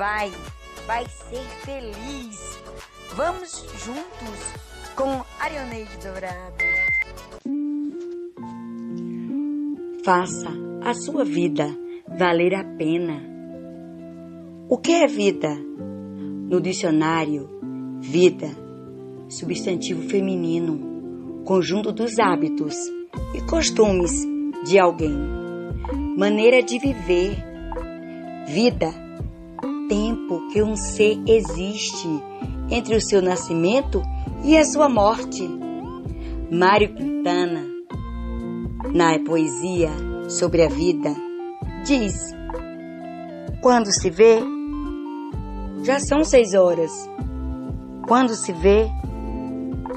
vai, vai ser feliz. Vamos juntos com Arioneide Dourado. Faça a sua vida valer a pena. O que é vida? No dicionário, vida, substantivo feminino, conjunto dos hábitos e costumes de alguém, maneira de viver, vida, tempo que um ser existe entre o seu nascimento e a sua morte. Mário Quintana, na poesia sobre a vida, diz: Quando se vê, já são seis horas. Quando se vê,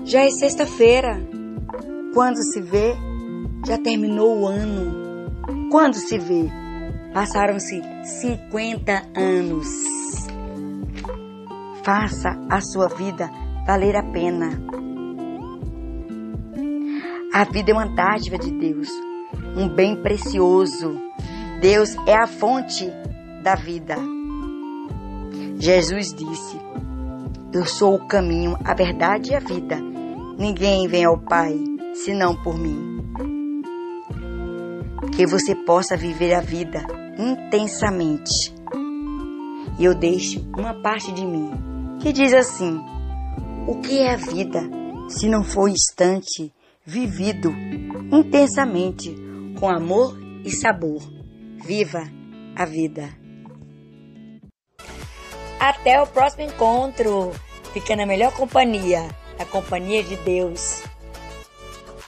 já é sexta-feira. Quando se vê, já terminou o ano. Quando se vê, passaram-se 50 anos. Faça a sua vida valer a pena. A vida é uma dádiva de Deus, um bem precioso. Deus é a fonte da vida. Jesus disse: Eu sou o caminho, a verdade e a vida. Ninguém vem ao Pai senão por mim. Que você possa viver a vida intensamente. E eu deixo uma parte de mim que diz assim: O que é a vida se não for instante vivido intensamente com amor e sabor? Viva a vida! Até o próximo encontro! Fica na melhor companhia, a companhia de Deus.